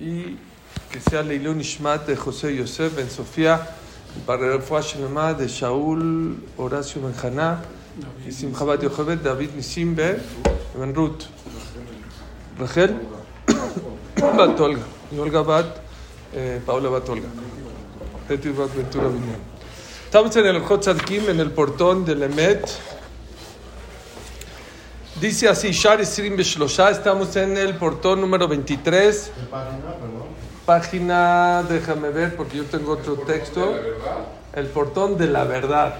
y que sea Leilun Ishmat de José Yosef Ben Sofía, para el de Shaul Horacio Benjaná y Simchabat Yochebet David Nisim Ben Ruth. Rachel Bat Olga y Olga Bat eh, Paula Bat Olga. Estamos en el Hot en el portón del Emet. Dice así, Shar Isrim Beshlosha, estamos en el portón número 23. Página, déjame ver porque yo tengo otro texto. El portón de la verdad.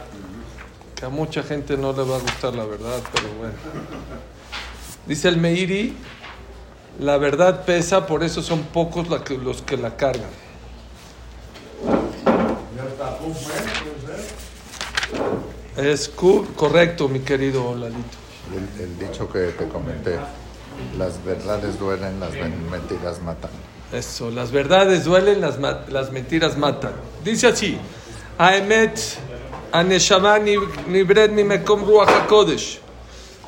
Que a mucha gente no le va a gustar la verdad, pero bueno. Dice el Meiri, la verdad pesa, por eso son pocos los que la cargan. Es correcto, mi querido Lalito. El, dicho que te comenté, las verdades duelen, las mentiras matan. Eso, las verdades duelen, las, las mentiras matan. Dice así, Aemet, Aneshama, Nibred, Nimekom, Ruach HaKodesh.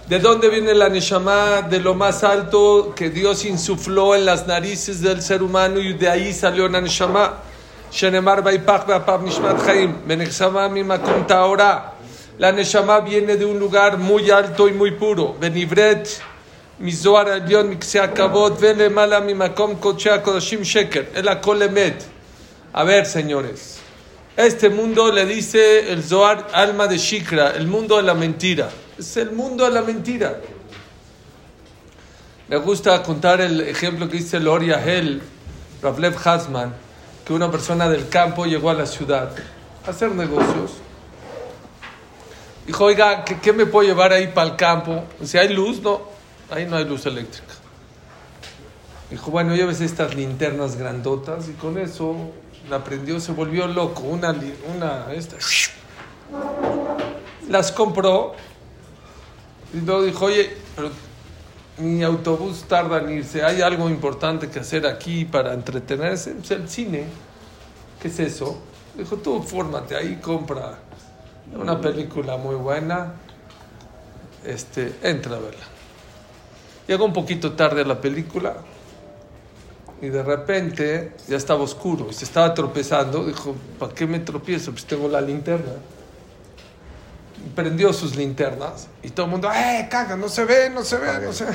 ¿De dónde viene la Neshama? De lo más alto que Dios insufló en las narices del ser humano y de ahí salió la Neshama. Shenemar Baipach Beapab Nishmat Chaim, Benechsama Mimakom Taorah. La Neshama viene de un lugar muy alto y muy puro. Benivret, Mizoar Alion, Mixiakabot, Vele Mala, Mimakom, Kochea, Kodashim Sheker, El Akolemet. A ver, señores. Este mundo le dice el Zohar alma de Shikra, el mundo de la mentira. Es el mundo de la mentira. Me gusta contar el ejemplo que dice Loria Hel, Ravlev Hasman, que una persona del campo llegó a la ciudad a hacer negocios Dijo, oiga, ¿qué, me puedo llevar ahí para el campo? Si hay luz, no, ahí no hay luz eléctrica. Dijo, bueno, lleves estas linternas grandotas y con eso la aprendió, se volvió loco. Una, una, esta. Las compró y luego dijo, oye, pero mi autobús tarda en irse, hay algo importante que hacer aquí para entretenerse. Pues el cine, ¿qué es eso? Dijo, tú fórmate ahí, compra una película muy buena. Este, entra a verla. Llegó un poquito tarde a la película y de repente ya estaba oscuro y se estaba tropezando. Dijo, ¿para qué me tropiezo? Pues tengo la linterna. prendió sus linternas y todo el mundo, ¡eh, caga! No se ve, no se ve, no se ve.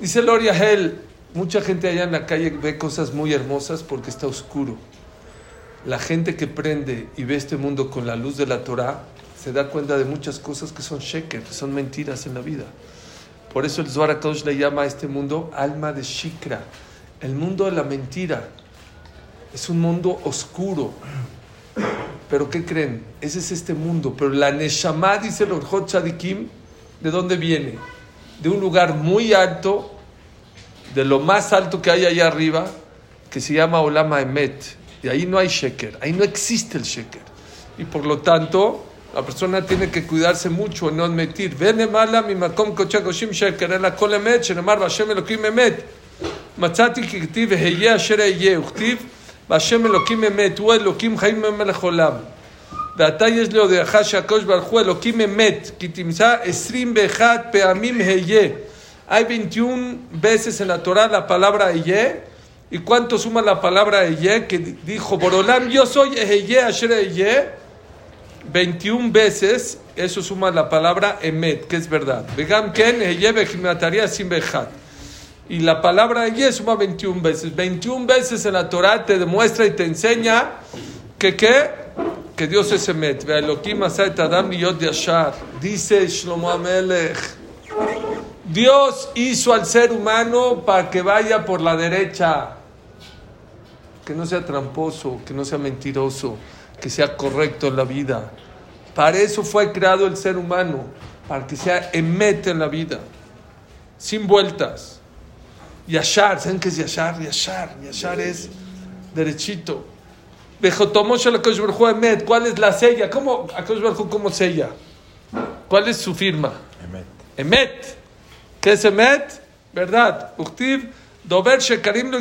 Dice Loria Hell, mucha gente allá en la calle ve cosas muy hermosas porque está oscuro la gente que prende y ve este mundo con la luz de la Torah se da cuenta de muchas cosas que son sheker, que son mentiras en la vida. Por eso el Zohar Kodesh le llama a este mundo alma de shikra, el mundo de la mentira. Es un mundo oscuro. Pero ¿qué creen? Ese es este mundo. Pero la Neshama, dice el Orjot Chadikim, ¿de dónde viene? De un lugar muy alto, de lo más alto que hay allá arriba, que se llama Olama Emet y ahí no hay sheker, ahí no existe el sheker. Y por lo tanto, la persona tiene que cuidarse mucho en no admitir. Vene mala mi makom kochakoshim sheker, en la kolemet, shenemar vashem elokim emet. מצאתי ככתיב היה אשר אהיה, וכתיב והשם אלוקים אמת, הוא אלוקים חיים מלך עולם. ועתה יש להודיעך שהקדוש ברוך הוא אלוקים אמת, כי תמצא 21 פעמים היה. Hay 21 veces en la Torah la palabra Eye, ¿Y cuánto suma la palabra Eye que dijo Borolam, yo soy Eye Asher Eye? 21 veces, eso suma la palabra Emet, que es verdad. Vegam Ken Eye sin Y la palabra Eye suma 21 veces. 21 veces en la Torah te demuestra y te enseña que qué? Que Dios es Emet. Yashar. Dice Shlomo Amelech. Dios hizo al ser humano para que vaya por la derecha, que no sea tramposo, que no sea mentiroso, que sea correcto en la vida. Para eso fue creado el ser humano, para que sea emete en la vida, sin vueltas. Yashar, ¿saben qué es Yashar? Yashar, Yashar es derechito. ¿Cuál es la sella? ¿Cómo, cómo sella? ¿Cuál es su firma? Emet. Emet. ¿Qué es Emet? ¿Verdad? Uktiv, Dober Shekarim lo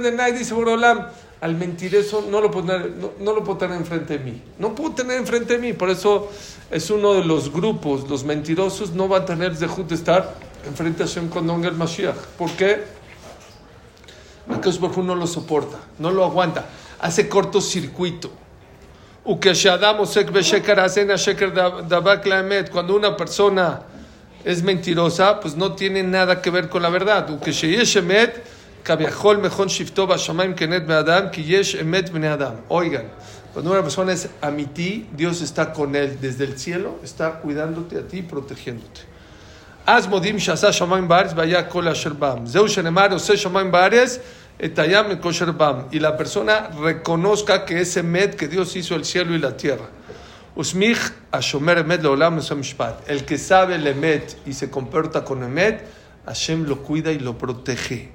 de nadie dice Borolam. Al mentiroso no lo, puedo tener, no, lo puedo tener enfrente de mí. No puedo tener enfrente de mí. Por eso es uno de los grupos. Los mentirosos no van a tener de estar enfrente a Shem venga el Mashiach. ¿Por qué? Baruj no lo soporta, no lo aguanta, hace cortocircuito. Cuando una persona es mentirosa, pues no tiene nada que ver con la verdad. Oigan, cuando una persona es amití, Dios está con él desde el cielo, está cuidándote a ti, protegiéndote. Bam. Zeu shenemar ose shamayim bares etayam kosher bam. Y la persona reconozca que ese med que Dios hizo el cielo y la tierra. Usmich ashomer emet leolam mishpat. El que sabe el emet y se comporta con emet, Hashem lo cuida y lo protege.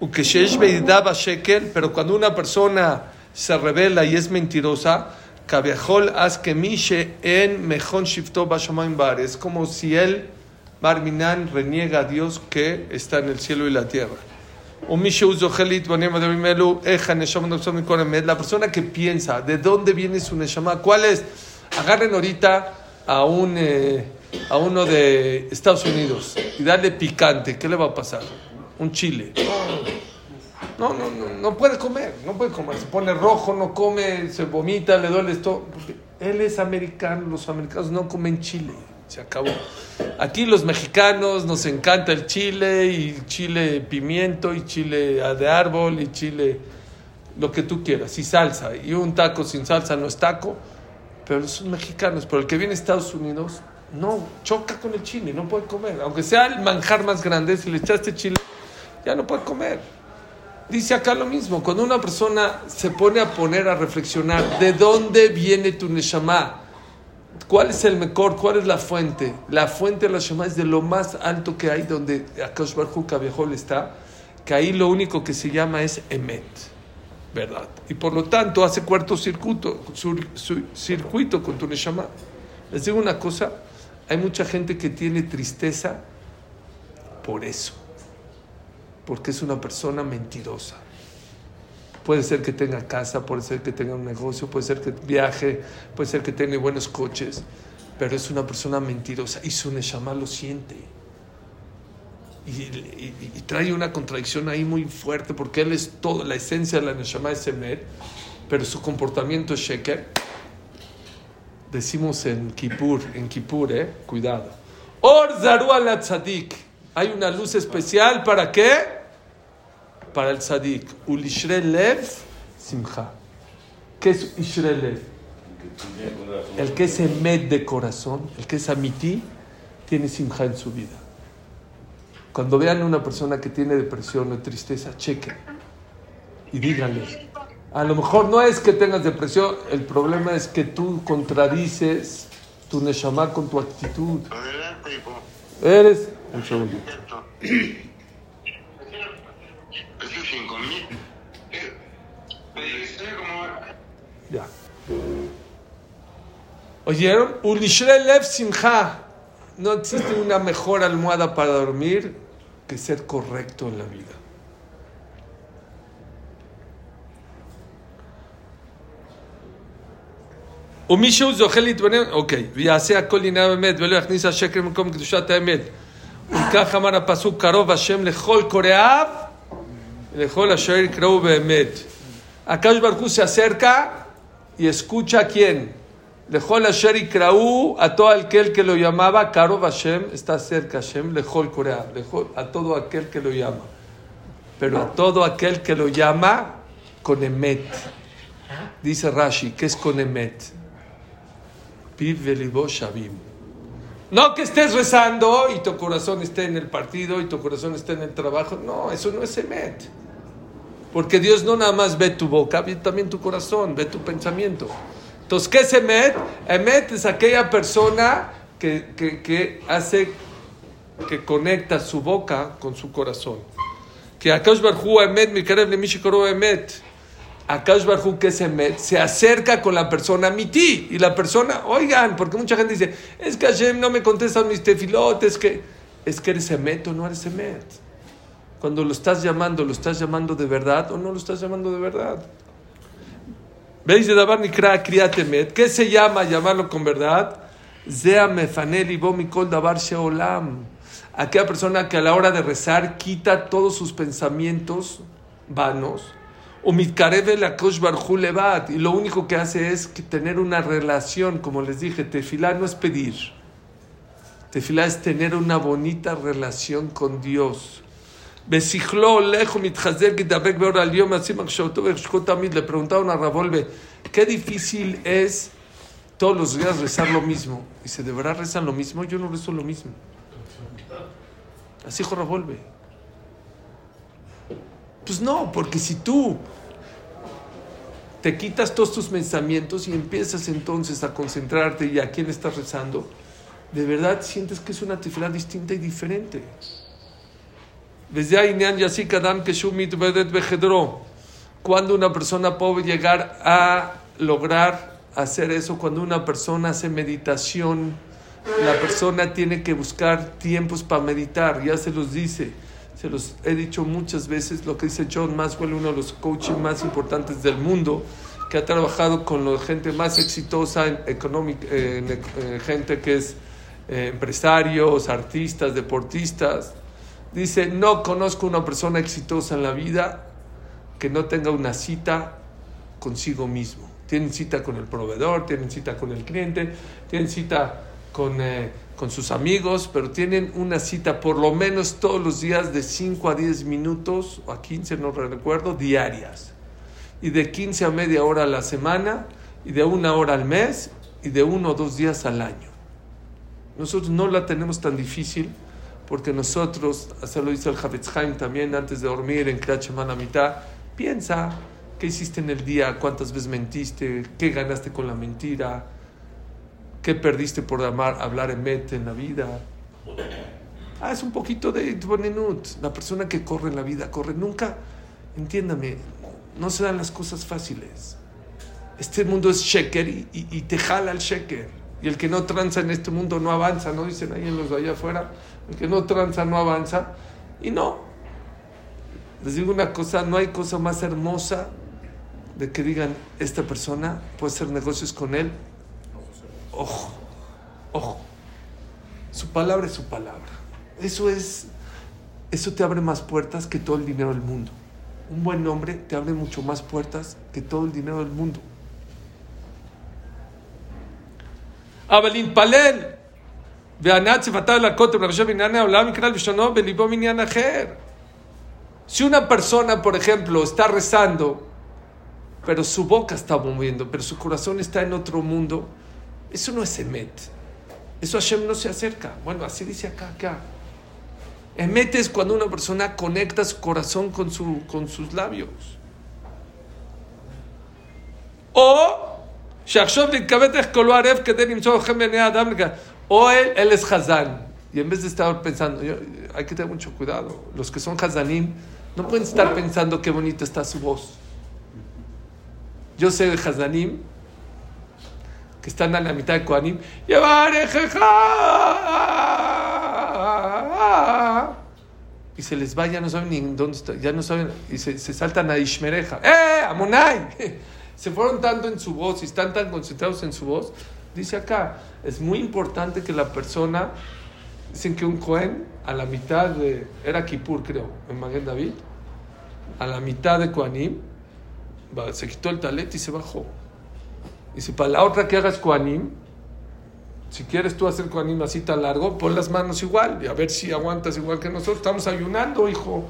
Ukeshesh beidaba shekel, pero cuando una persona se revela y es mentirosa, kaviahol az kemishe en mejón shifto bashamayim bar. Es como si él Barminan reniega a Dios que está en el cielo y la tierra. La persona que piensa, ¿de dónde viene su neshama? ¿Cuál es? Agarren ahorita a, un, eh, a uno de Estados Unidos y darle picante. ¿Qué le va a pasar? Un chile. No, no, no, no puede comer, no puede comer. Se pone rojo, no come, se vomita, le duele esto. Él es americano, los americanos no comen chile. Se acabó. Aquí los mexicanos nos encanta el chile y chile pimiento y chile de árbol y chile lo que tú quieras y salsa. Y un taco sin salsa no es taco, pero son mexicanos. Pero el que viene a Estados Unidos no choca con el chile, no puede comer. Aunque sea el manjar más grande, si le echaste chile, ya no puede comer. Dice acá lo mismo, cuando una persona se pone a poner a reflexionar de dónde viene tu neshama, ¿Cuál es el mejor? ¿Cuál es la fuente? La fuente de la Shema es de lo más alto que hay donde Akash Barhu Kaviahol está, que ahí lo único que se llama es Emet, ¿verdad? Y por lo tanto hace cuarto circuito, circuito con tu Neshama. Les digo una cosa, hay mucha gente que tiene tristeza por eso, porque es una persona mentirosa. Puede ser que tenga casa, puede ser que tenga un negocio, puede ser que viaje, puede ser que tenga buenos coches, pero es una persona mentirosa y su Neshama lo siente. Y, trae una contradicción ahí muy fuerte porque él es todo, la esencia de la Neshama es Emet, pero su comportamiento es Sheker. Decimos en Kippur, en Kippur, eh, cuidado. Or Zaru al Hay una luz especial para qué? Para el tzadik. Ulishre lev simcha. ¿Qué es ishre lev? El que es emet de corazón, el que es amití, tiene simcha en su vida. Cuando vean a una persona que tiene depresión o tristeza, chequen y díganle. A lo mejor no es que tengas depresión, el problema es que tú contradices tu neshama con tu actitud. Eres. Un segundo. Ya. ¿Oyeron? Lev Simcha. No existe una mejor almohada para dormir que ser correcto en la vida. ומישהו זוכה להתבונן, אוקיי, ויעשה הכל עניין באמת, ולא יכניס השקר במקום קדושת האמת. וכך אמר הפסוק, קרוב השם לכל קוראיו, Akash Barhu se acerca y escucha a quién. Lejol Asher y Krau, a todo aquel que lo llamaba, Karo Hashem, está cerca Hashem, Lejol Corea, a todo aquel que lo llama. Pero a todo aquel que lo llama, con Emet. Dice Rashi, ¿qué es con Emet? No que estés rezando y tu corazón esté en el partido y tu corazón esté en el trabajo. No, eso no es Emet. Porque Dios no nada más ve tu boca, ve también tu corazón, ve tu pensamiento. Entonces, ¿qué es Emet? Emet es aquella persona que, que, hace, que conecta su boca con su corazón. Que Akash Barhu Emet, mi querido Mishikoro Emet. Akash Barhu, que es Emet, se acerca con la persona miti. Y la persona, oigan, porque mucha gente dice, es que Hashem no me contesta mis tefilotes, que es que eres Emet o no eres Emet. Cuando lo estás llamando, ¿lo estás llamando de verdad o no lo estás llamando de verdad? ¿Veis de Dabar Nikra Kriatemet? ¿Qué se llama llamarlo con verdad? Zea mefanel y bomikol dabar sheolam. Aquella persona que a la hora de rezar quita todos sus pensamientos vanos. Y lo único que hace es tener una relación, como les dije, tefilá no es pedir. Tefilá es tener una bonita relación con Dios. Le preguntaron a Ravolve, qué difícil es todos los días rezar lo mismo. Dice, ¿de verdad rezan lo mismo? Yo no rezo lo mismo. Así dijo Ravolve. Pues no, porque si tú te quitas todos tus pensamientos y empiezas entonces a concentrarte y a quién estás rezando, de verdad sientes que es una tefilá distinta y diferente. Cuando una persona puede llegar a lograr hacer eso, cuando una persona hace meditación, la persona tiene que buscar tiempos para meditar, ya se los dice, se los he dicho muchas veces, lo que dice John Maxwell, uno de los coaches más importantes del mundo, que ha trabajado con la gente más exitosa en, en, gente que es eh, empresarios, artistas, deportistas. Dice, no conozco una persona exitosa en la vida que no tenga una cita consigo mismo. Tienen cita con el proveedor, tienen cita con el cliente, tienen cita con, eh, con sus amigos, pero tienen una cita por lo menos todos los días de 5 a 10 minutos, o a 15, no recuerdo, diarias. Y de 15 a media hora a la semana, y de una hora al mes, y de uno o dos días al año. Nosotros no la tenemos tan difícil porque nosotros, así lo dice el Havetz también antes de dormir en Krachman la mitad, piensa qué hiciste en el día, cuántas veces mentiste, qué ganaste con la mentira, qué perdiste por amar, hablar en mente en la vida. Ah, es un poquito de Bonenut. La persona que corre en la vida corre. Nunca, entiéndame, no se dan las cosas fáciles. Este mundo es sheker y, y te jala el sheker. Y el que no tranza en este mundo no avanza, ¿no? Dicen ahí en los de allá afuera el que no tranza no avanza. Y no. Les digo una cosa, no hay cosa más hermosa de que digan, esta persona puede hacer negocios con él. Ojo, ojo. Su palabra es su palabra. Eso es, eso te abre más puertas que todo el dinero del mundo. Un buen nombre te abre mucho más puertas que todo el dinero del mundo. Abelín Palel. Si una persona, por ejemplo, está rezando, pero su boca está moviendo, pero su corazón está en otro mundo, eso no es Emet. Eso Hashem no se acerca. Bueno, así dice acá, acá. Emet es cuando una persona conecta su corazón con, su, con sus labios. O o él, él es Hazán. Y en vez de estar pensando, hay que tener mucho cuidado. Los que son Hazanim no pueden estar pensando qué bonita está su voz. Yo sé de Hazanim que están a la mitad de Koanim. Y se les va, ya no saben ni dónde está, ya no saben, y se, se saltan a Ishmereja. ¡Eh, Amonai! Se fueron tanto en su voz y están tan concentrados en su voz Dice acá, es muy importante que la persona, dicen que un Cohen a la mitad de, era Kippur creo, en Maguen David, a la mitad de Koanim, se quitó el talet y se bajó. Si para la otra que hagas Koanim, si quieres tú hacer Koanim así tan largo, pon las manos igual y a ver si aguantas igual que nosotros. Estamos ayunando, hijo.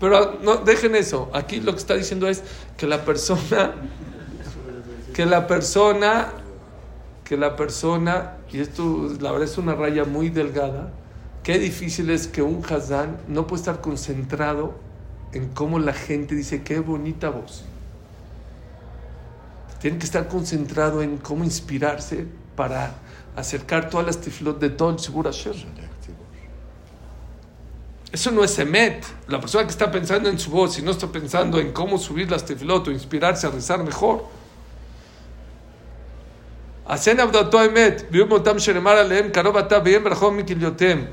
Pero no, dejen eso. Aquí lo que está diciendo es que la persona que la persona, que la persona, y esto la verdad es una raya muy delgada, qué difícil es que un Hazán no puede estar concentrado en cómo la gente dice, qué bonita voz. Tiene que estar concentrado en cómo inspirarse para acercar todas las tiflot de todo el Sibur Eso no es emet. La persona que está pensando en su voz y no está pensando en cómo subir las tiflot o inspirarse a rezar mejor, hacen עבודתו אמת, ויהיו מותם שנאמר עליהם, קרוב אתה והם רחוב מכליותיהם.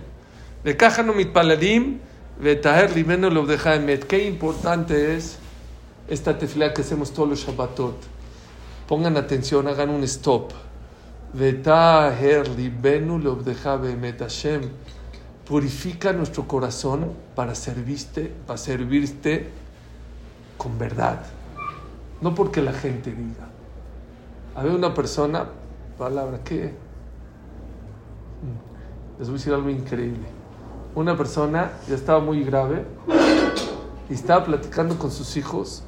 וכך אנו מתפללים, וטהר ליבנו לעובדך אמת. Qué importante es esta tefila que hacemos todos los Shabbatot. Pongan atención, hagan un stop. ותהר ליבנו לעובדך באמת. Hashem, purifica nuestro corazón para servirte, para servirte con verdad, no porque la gente diga. Había una persona, palabra, ¿qué? Mm, les voy a decir algo increíble. Una persona ya estaba muy grave y estaba platicando con sus hijos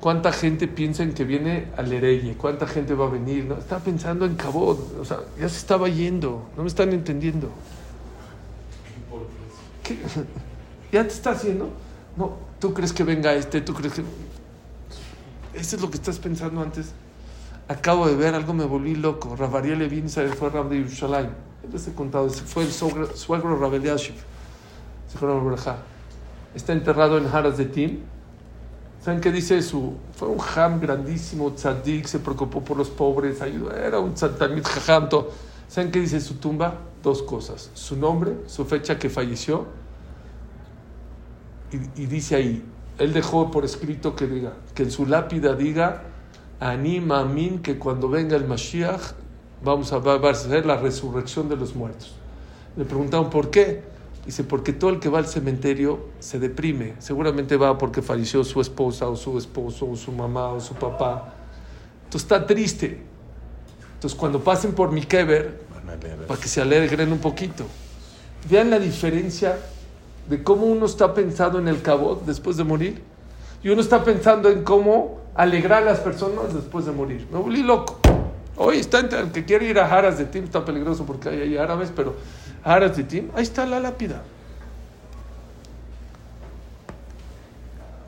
cuánta gente piensa en que viene al Ereye, cuánta gente va a venir, ¿no? Estaba pensando en Cabot, o sea, ya se estaba yendo, no me están entendiendo. ¿Qué? ¿Ya te está haciendo? No, tú crees que venga este, tú crees que... Eso es lo que estás pensando antes. Acabo de ver algo, me volví loco. Rabariel Levin fue Rab de Yerushalayim. Les he contado, fue el suegro, suegro Rabel Yashiv. Está enterrado en Haras de Tim ¿Saben qué dice su? Fue un ham grandísimo, tzadik, se preocupó por los pobres, ayudó, era un tzadamit jajam. ¿Saben qué dice su tumba? Dos cosas: su nombre, su fecha que falleció, y, dice ahí, él dejó por escrito que diga, que en su lápida diga, anima a mí que cuando venga el Mashiach vamos a ver la resurrección de los muertos. Le preguntaron por qué. Dice, porque todo el que va al cementerio se deprime. Seguramente va porque falleció su esposa o su esposo o su mamá o su papá. Entonces está triste. Entonces cuando pasen por mi kever, para que se alegren un poquito. Vean la diferencia de cómo uno está pensando en el cabot después de morir y uno está pensando en cómo alegrar a las personas después de morir. Me volví loco. Hoy está el que quiere ir a Haras de Tim, está peligroso porque hay árabes, pero ahí está la lápida.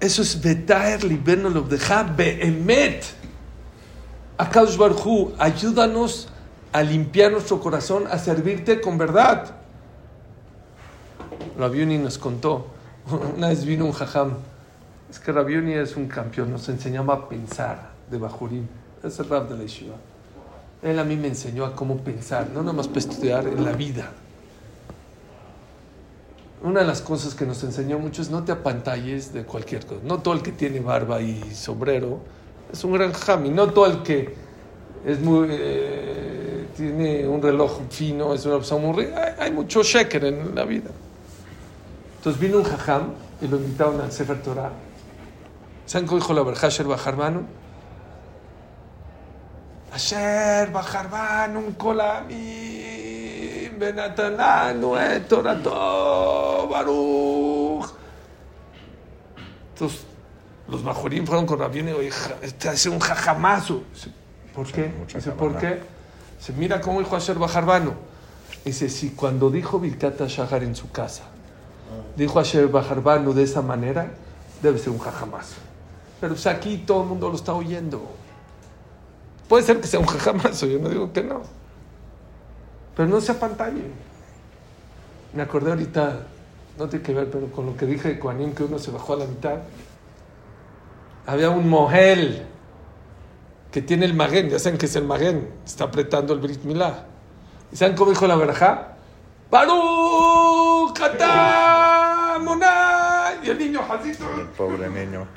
Eso es Betaer Libenolov de Behemet. Akadosh Barhu, ayúdanos a limpiar nuestro corazón, a servirte con verdad. Rabiuni nos contó, una vez vino un jajam, es que Rabiuni es un campeón, nos enseñaba a pensar de Bajurim, es el rab de la Yeshiva. Él a mí me enseñó a cómo pensar, no nada más para estudiar en la vida una de las cosas que nos enseñó mucho es no te apantalles de cualquier cosa. No todo el que tiene barba y sombrero es un gran jami. No todo el que es muy, eh, tiene un reloj fino es una persona muy rica. Hay, mucho sheker en la vida. Entonces vino un jajam y lo invitaron al Sefer Torah. ¿Saben cómo dijo la Berhasher Bajarmanu? Asher Bajarmanu Kolami Benatananu Torato Baruch. Entonces, los majorín fueron con Rabino y este hace un jajamazo. ¿Por qué? Dice, ¿por qué? Se mira cómo dijo Asher Bajarbano. Dice, si cuando dijo Vilkata Shahar en su casa, dijo Asher Bajarbano de esa manera, debe ser un jajamazo. Pero pues aquí todo el mundo lo está oyendo. Puede ser que sea un jajamazo, yo no digo que no. Pero no se apantalle. Me acordé ahorita, no tiene que ver, pero con lo que dije de Kuanim, que uno se bajó a la mitad. Había un mohel que tiene el magén, ya saben que es el magén, está apretando el Brit Milá. ¿Y saben cómo dijo la verja? ¡Baruch! ¡Katá! ¡Moná! Y el niño, Jacito. El pobre niño.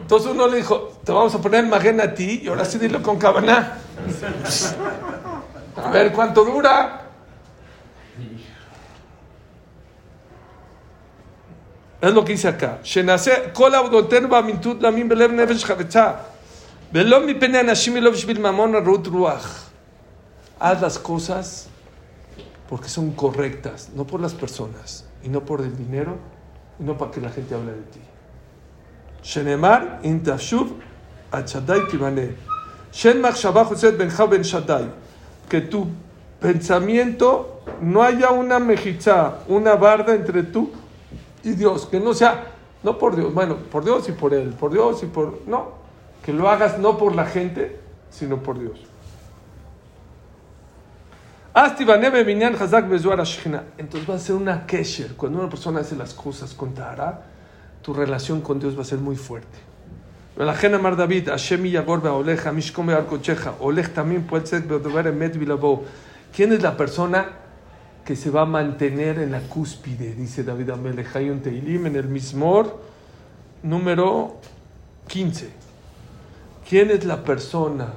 Entonces uno le dijo, te vamos a poner el magén a ti y ahora sí dilo con cabana. A ver cuánto dura. Es lo que dice acá. Haz las cosas porque son correctas, no por las personas, y no por el dinero, y no para que la gente hable de ti. Shenemar intashuv achadai kibane. Shen machshavah ben shadai que tu pensamiento no haya una mejizá, una barda entre tú y Dios, que no sea, no por Dios, bueno, por Dios y por Él, por Dios y por, no, que lo hagas no por la gente, sino por Dios. Entonces va a ser una kesher. Cuando una persona hace las cosas con Tahara, tu relación con Dios va a ser muy fuerte. ולכן אמר דוד, השם יגור בעולך, משכום בעל קודשך, הולך תמים פועל צדק ודובר אמת ולבוא. ¿Quién es la persona que se va a mantener en la cúspide? Dice David Amelech, hay un Teilim en el Mismor número 15. ¿Quién es la persona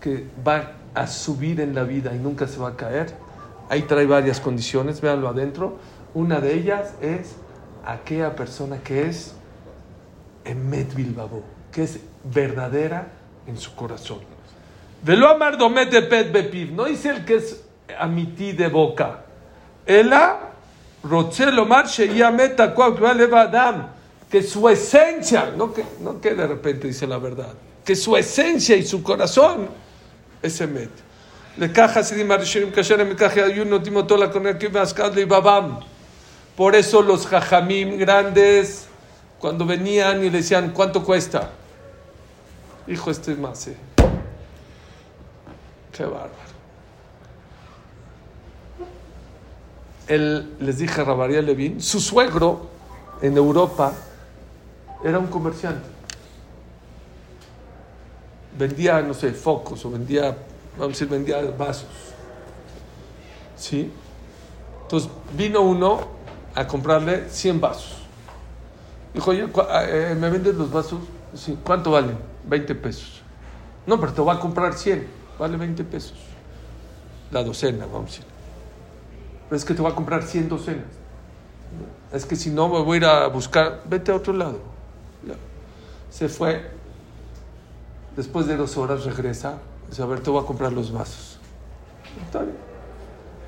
que va a subir en la vida y nunca se va a caer? Ahí trae varias condiciones, véanlo adentro. Una de ellas es aquella persona que es Emet Bilbabo, que es verdadera en su corazón. Velo amar domet de pet bepiv, no dice el que es amití de boca. Ela rochelo marche y ameta adam, que su esencia, no que, no que de repente dice la verdad, que su esencia y su corazón es Emet. Por eso los jajamim grandes, cuando venían y le decían, ¿cuánto cuesta? Hijo, este es más, eh. Qué bárbaro. Él, les dije a Rabaría Levin, su suegro en Europa era un comerciante. Vendía, no sé, focos o vendía, vamos a decir, vendía vasos. ¿Sí? Entonces vino uno a comprarle 100 vasos. Dijo, oye, eh, ¿me vendes los vasos? Sí, ¿cuánto valen? 20 pesos. No, pero te voy a comprar 100, vale 20 pesos. La docena, vamos a decir. Pero es que te voy a comprar 100 docenas. Es que si no me voy a ir a buscar, vete a otro lado. Se fue. Después de dos horas regresa. Dice, a ver, te voy a comprar los vasos.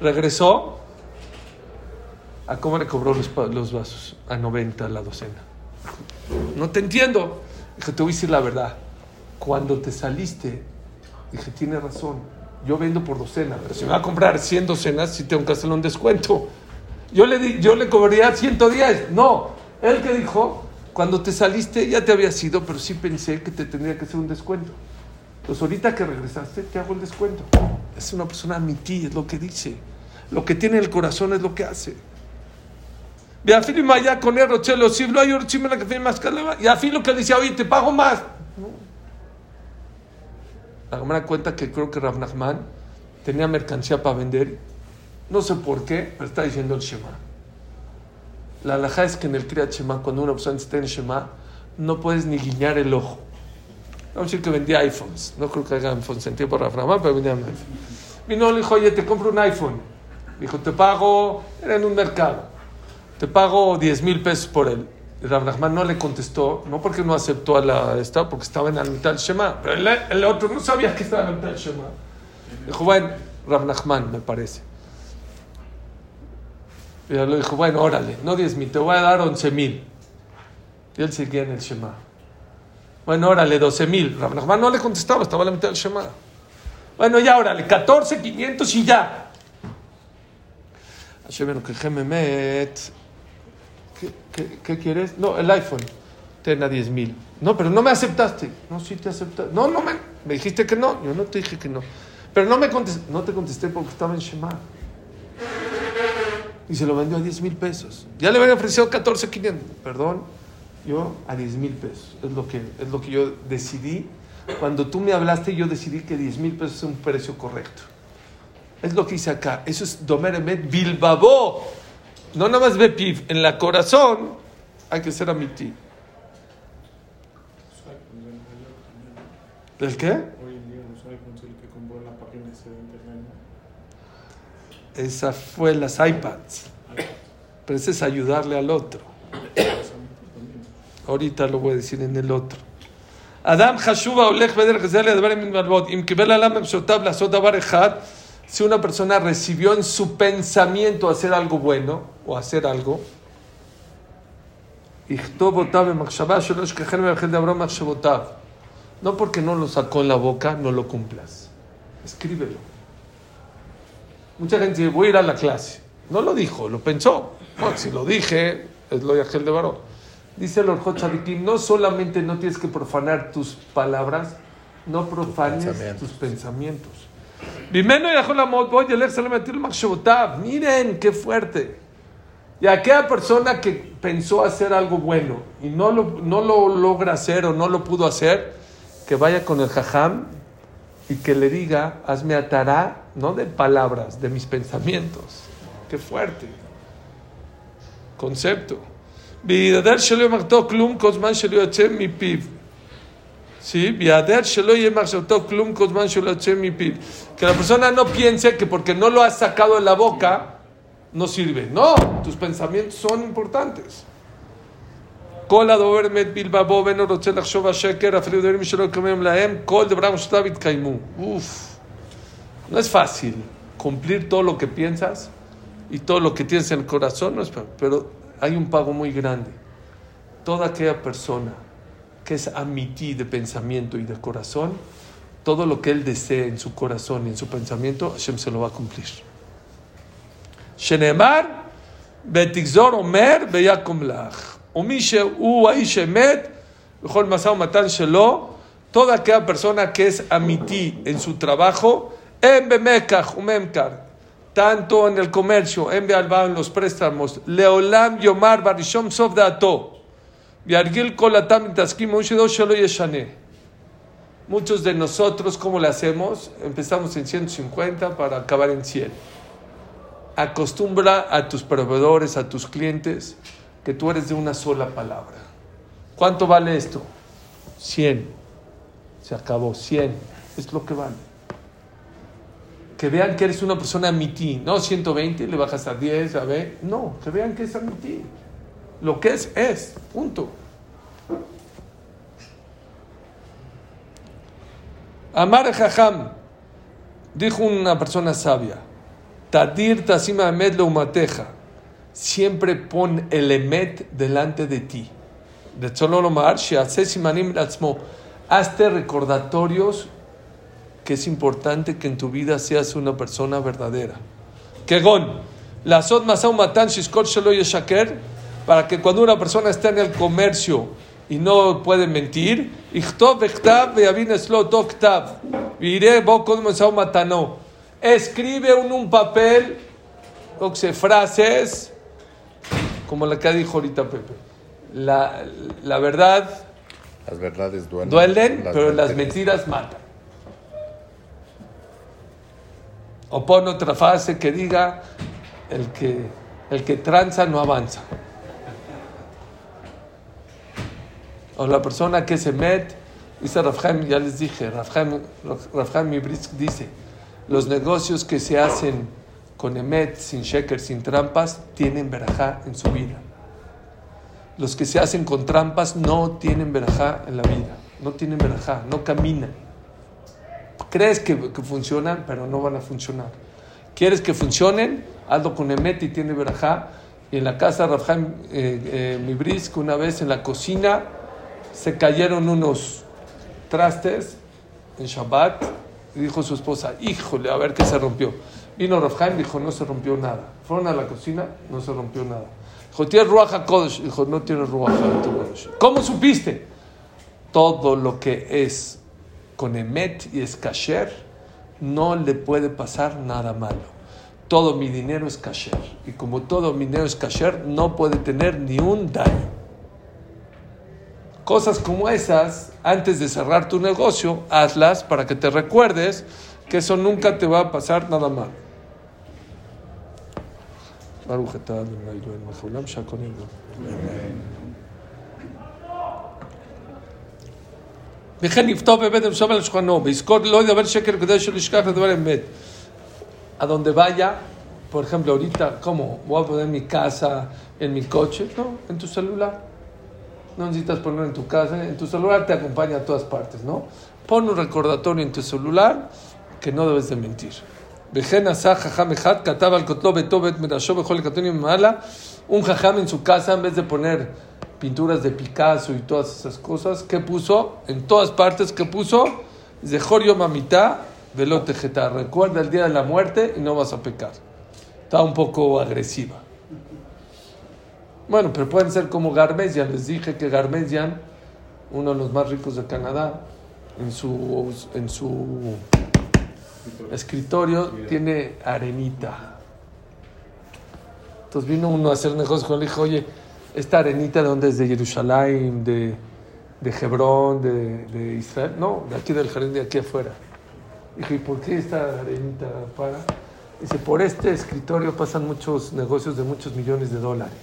Regresó, ¿A cómo le cobró los, los vasos? A 90 la docena. No te entiendo. Dije, te voy a decir la verdad. Cuando te saliste, dije, tiene razón. Yo vendo por docena, pero si me va a comprar 100 docenas, si tengo que hacerle un descuento. Yo le, di, yo le cobraría 110. No. Él que dijo, cuando te saliste ya te había sido, pero sí pensé que te tendría que hacer un descuento. Pues ahorita que regresaste, te hago el descuento. Es una persona amití, es lo que dice. Lo que tiene en el corazón es lo que hace. Y a con el rochelo, si lo hay la que tiene más Y a lo que decía, oye, te pago más. La cámara cuenta que creo que Rav Nachman tenía mercancía para vender. No sé por qué, pero está diciendo el Shema. La alhaja es que en el Kriyat Shema, cuando una persona está en Shema, no puedes ni guiñar el ojo. Vamos a decir que vendía iPhones. No creo que haya iPhones en tiempo Rav Nachman, pero vendía un iPhone. Vino, le dijo, oye, te compro un iPhone. Dijo, te pago, era en un mercado te pago 10 mil pesos por él. Nachman no le contestó, no porque no aceptó a la esta, porque estaba en la mitad del Shema, pero el, otro no sabía que estaba en la mitad del Shema. Dijo, bueno, Rav Nachman, me parece. Y él le dijo, bueno, órale, no 10 mil, te voy a dar 11 mil. Y él seguía en el Shema. Bueno, órale, 12 mil. Rav Nachman no le contestaba, estaba en la mitad del Shema. Bueno, ya, órale, 14, 500 y ya. Que met ¿Qué, quieres? No, el iPhone. Ten a 10 mil. No, pero no me aceptaste. No, sí te aceptaste. No, no me, me dijiste que no. Yo no te dije que no. Pero no me contesté. No te contesté porque estaba en Shema. Y se lo vendió a 10 mil pesos. Ya le habían ofrecido 14, 500. Perdón, yo a 10 mil pesos. Es lo, que, es lo que yo decidí. Cuando tú me hablaste, yo decidí que 10 mil pesos es un precio correcto. Es lo que hice acá. Eso es Domeremet Bilbabo. No nada más piv, en la corazón hay que ser amití. ¿El qué? Esa fue las iPads. Pero ese es ayudarle al otro. Ahorita lo voy a decir en el otro. Adam Hashuba Olech si una persona recibió en su pensamiento hacer algo bueno o hacer algo, no porque no lo sacó en la boca, no lo cumplas. Escríbelo. Mucha gente dice, voy a ir a la clase. No lo dijo, lo pensó. si lo dije, es lo de de varón. Dice el Orjot no solamente no tienes que profanar tus palabras, no profanes tus pensamientos. Miren qué fuerte. Y aquella persona que pensó hacer algo bueno y no lo, no lo logra hacer o no lo pudo hacer, que vaya con el jajam y que le diga, hazme atará, no de palabras, de mis pensamientos. Qué fuerte. Concepto. ¿Sí? Que la persona no piense que porque no lo has sacado en la boca, no sirve. No, tus pensamientos son importantes. כל הדובר מת בלבבו ואינו רוצה לחשוב השקר, אפילו דברים שלא קיימים להם, כל דבריו ושתיו יתקיימו. Uf, no es fácil cumplir todo lo que piensas y todo lo que tienes en el corazón, no es, fa- pero hay un pago muy grande. Toda aquella persona que es amití de pensamiento y de corazón, todo lo que él desee en su corazón y en su pensamiento, Hashem se lo va a cumplir. שנאמר, ותגזור אומר ויקום לך. ומי שהוא האיש אמת, בכל משא ומתן שלו, toda aquella persona que es amití en su trabajo, en במקח וממכר, tanto en el comercio, en בהלוואה, en los préstamos, לעולם יאמר בראשון סוף דעתו, וירגיל כל אדם מתעסקים עם שלו שלא ישנה. Muchos de nosotros, ¿cómo le hacemos? Empezamos en 150 para acabar en 100 acostumbra a tus proveedores, a tus clientes, que tú eres de una sola palabra. ¿Cuánto vale esto? 100. Se acabó, 100. Es lo que vale. Que vean que eres una persona amití. No 120, le bajas a 10, a ver. No, que vean que es amití. Lo que es, es. Punto. Amar Jajam, dijo una persona sabia. Tadir tasima emet leumateja. Siempre pon el emet delante de ti. De. Hazte recordatorios que es importante que en tu vida seas una persona verdadera. Kegon, la sot masau matan shishkot shelo yeshaker, para que cuando una persona está en el comercio y no puede mentir, ichtov vechtav ve'avin eslo tov vire bo kod masau matano. Escribe en un papel, o frases, como la que dijo ahorita Pepe. La, la verdad Las verdades duelen. duelen, pero las mentiras matan. O pon otra frase que diga, el que, el que tranza no avanza. O la persona que se met, dice Rafhaim, ya les dije, Rafhaim, Ibrisk dice, los negocios que se hacen con emet, sin sheker, sin trampas, tienen verajá en su vida. Los que se hacen con trampas no tienen verajá en la vida, no tienen verajá, no caminan. Crees que, que funcionan, pero no van a funcionar. ¿Quieres que funcionen? Hazlo con emet y tiene verajá. Y en la casa de Rafhaim eh, eh, Mibrisk, una vez en la cocina, se cayeron unos trastes en Shabbat y dijo su esposa, híjole, a ver qué se rompió. Vino Rafhaim, dijo, no se rompió nada. Fueron a la cocina, no se rompió nada. Dijo, ¿tienes Ruach HaKodesh? Dijo, no tienes Ruach HaKodesh. ¿Cómo supiste? Todo lo que es con Emet y es kasher, no le puede pasar nada malo. Todo mi dinero es kasher. Y como todo mi dinero es kasher, no puede tener ni un daño. Cosas como esas, antes de cerrar tu negocio, hazlas para que te recuerdes que eso nunca te va a pasar nada mal. ברוך אתה ה' אלוהינו מלך העולם שהכל נהיה בו. וכן יכתוב בבית המשום על שולחנו, ויזכור לא ידבר שקר כדי שלא ישכח לדבר אמת. A donde vaya, por ejemplo, ahorita, ¿cómo? Voy a poner mi casa, en mi coche, no, en tu celular. No necesitas ponerlo en tu casa, en tu celular te acompaña a todas partes, ¿no? Pon un recordatorio en tu celular que no debes de mentir. Un jajam en su casa, en vez de poner pinturas de Picasso y todas esas cosas, que puso? En todas partes, que puso? Zehorio mamita velote Recuerda el día de la muerte y no vas a pecar. Está un poco agresiva. Bueno, pero pueden ser como Garmesian. Les dije que Garmesian, uno de los más ricos de Canadá, en su, en su escritorio tiene arenita. Entonces vino uno a hacer negocios con él y dijo, oye, esta arenita de dónde es de Jerusalén, de, de Hebrón, de, de Israel. No, de aquí del jardín, de aquí afuera. Dijo, ¿y por qué esta arenita para? Dice, por este escritorio pasan muchos negocios de muchos millones de dólares.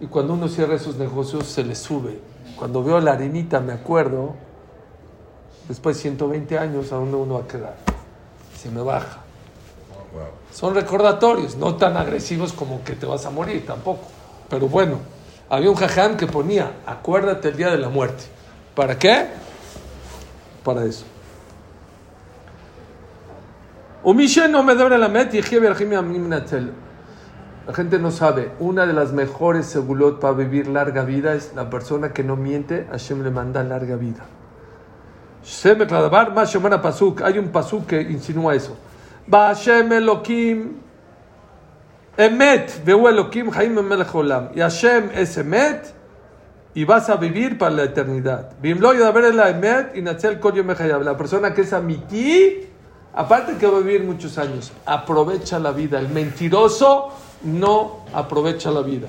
Y cuando uno cierra esos negocios se le sube. Cuando veo la arenita me acuerdo, después de 120 años, a dónde uno va a quedar. Se me baja. Son recordatorios, no tan agresivos como que te vas a morir tampoco. Pero bueno, había un jajam que ponía, acuérdate el día de la muerte. ¿Para qué? Para eso. no me la La gente no sabe. Una de las mejores segulot para vivir larga vida es la persona que no miente. Hashem le manda larga vida. Hay un pasuk que insinúa eso. Hashem Elohim Emet, veo Elohim Jaim Melech Olam. Y Hashem es Emet y vas a vivir para la eternidad. Bimlo ver la Emet y Natzel La persona que es amití, aparte que va a vivir muchos años, aprovecha la vida. El mentiroso no aprovecha la vida.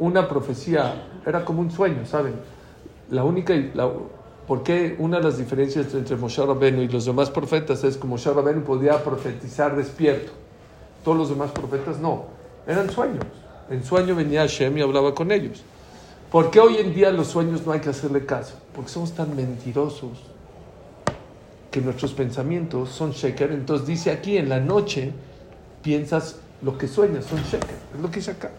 una profecía? Era como un sueño, ¿saben? La única... La, porque una de las diferencias entre Moshe Rabbeinu y los demás profetas es que Moshe Rabbeinu podía profetizar despierto. Todos los demás profetas no. Eran sueños. En sueño venía Hashem y hablaba con ellos. ¿Por qué hoy en día los sueños no hay que hacerle caso? Porque somos tan mentirosos que nuestros pensamientos son sheker. Entonces dice aquí, en la noche piensas lo que sueñas, son sheker. Es lo que dice acá.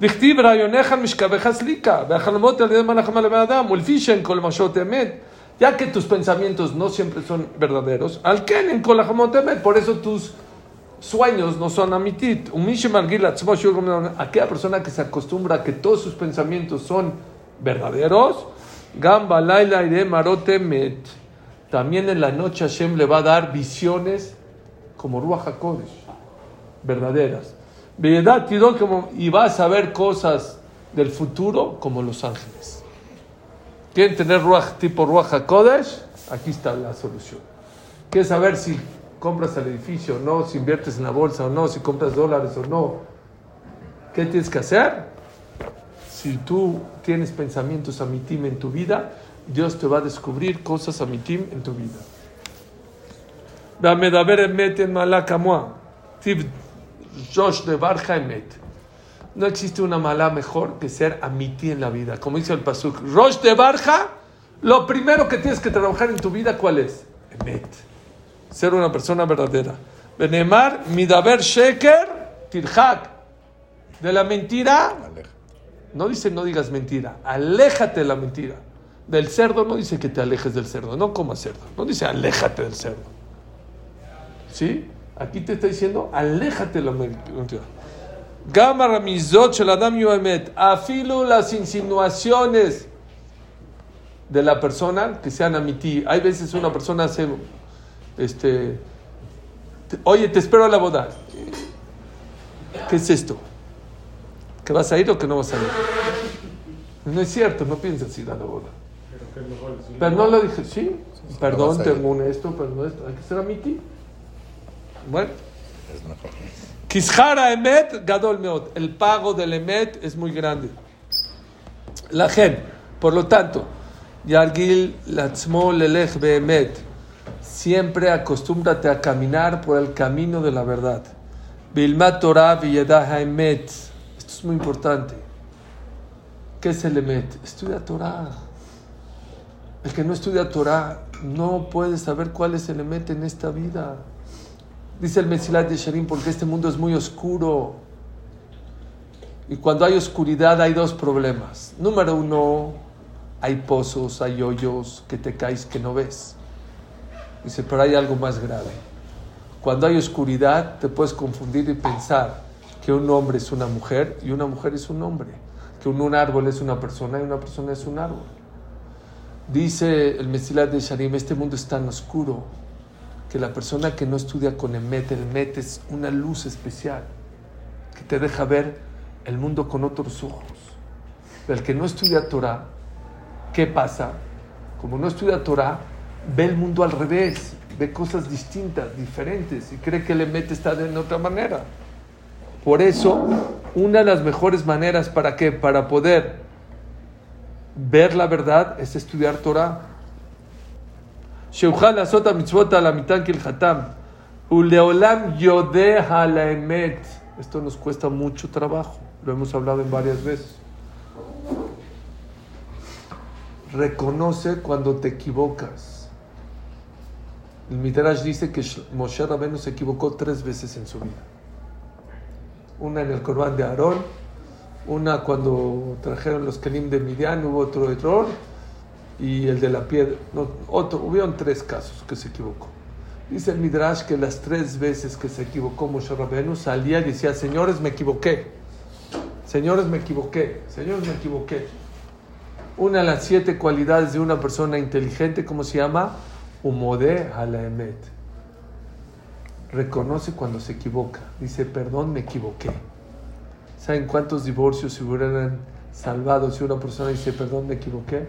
דכתיב רעיוניך משכבך סליקה, והחלומות על ידי מלאכם על האדם, ולפי שאין כל משעות אמת, ya que tus pensamientos no siempre son verdaderos, al ken en emet, por eso tus sueños no son amitit. Aquella persona que se acostumbra a que todos sus pensamientos son verdaderos, gamba laila ire marotemet. También en la noche Hashem le va a dar visiones como Ruach HaKodesh, verdaderas y vas a ver cosas del futuro como los ángeles. ¿Quieren tener ruach tipo Ruach HaKodesh? Aquí está la solución. ¿Quieres saber si compras el edificio o no, si inviertes en la bolsa o no, si compras dólares o no? ¿Qué tienes que hacer? Si tú tienes pensamientos amitim en tu vida, Dios te va a descubrir cosas amitim en tu vida. Josh de Barja No existe una mala mejor que ser amití en la vida. Como dice el Pasuk, Rosh de Barja, lo primero que tienes que trabajar en tu vida, ¿cuál es? Emet. Ser una persona verdadera. Benemar, Midaber Sheker, Tirhak. De la mentira, no dice no digas mentira, aléjate de la mentira. Del cerdo no dice que te alejes del cerdo, no comas cerdo. No dice aléjate del cerdo. ¿Sí? Aquí te está diciendo, aléjate de la mentira. Gama ramizot adam yuemet. Afilo las insinuaciones de la persona que sean amití. Hay veces una persona hace, este, oye, te espero a la boda. ¿Qué es esto? ¿Que vas a ir o que no vas a ir? No es cierto, no piensas ir a la boda. Pero no lo dije, sí, perdón, tengo esto, perdón esto. Hay que ser amití. Bueno. Kishara Emet Gadol Meot. El pago del Emet es muy grande. La gen. Por lo tanto, Yargil Latzmo Lelech Beemet. Siempre acostúmbrate a caminar por el camino de la verdad. Bilmat Torah Villedah Emet. Esto es muy importante. ¿Qué es el Emet? Estudia Torah. El que no estudia Torah no puede saber cuál es el Emet en esta vida. Dice el Mesilat de Sharim, porque este mundo es muy oscuro. Y cuando hay oscuridad hay dos problemas. Número uno, hay pozos, hay hoyos que te caes que no ves. Dice, pero hay algo más grave. Cuando hay oscuridad te puedes confundir y pensar que un hombre es una mujer y una mujer es un hombre. Que un, árbol es una persona y una persona es un árbol. Dice el Mesilat de Sharim, este mundo es tan oscuro que la persona que no estudia con Emet, el Emet es una luz especial que te deja ver el mundo con otros ojos. El que no estudia Torah, ¿qué pasa? Como no estudia Torah, ve el mundo al revés, ve cosas distintas, diferentes, y cree que el Emet está de otra manera. Por eso, una de las mejores maneras para qué? Para poder ver la verdad es estudiar Torah. La sota mitzvot la mitad el hatam. Uleolam yodeha la emet. Esto nos cuesta mucho trabajo. Lo hemos hablado en varias veces. Reconoce cuando te equivocas. El Midrash dice que Moshe Rabbeinu se equivocó tres veces en su vida. Una en el Corban de Aarón, una cuando trajeron los Kelim de Midian, hubo otro error, y el de la piedra, no, otro, hubieron tres casos que se equivocó. Dice el Midrash que las tres veces que se equivocó Moshe Rabbeinu salía y decía, señores, me equivoqué, señores, me equivoqué, señores, me equivoqué. Una de las siete cualidades de una persona inteligente, ¿cómo se llama? Umode emet. Reconoce cuando se equivoca. Dice, perdón, me equivoqué. ¿Saben cuántos divorcios se hubieran salvado si una persona dice, perdón, me equivoqué?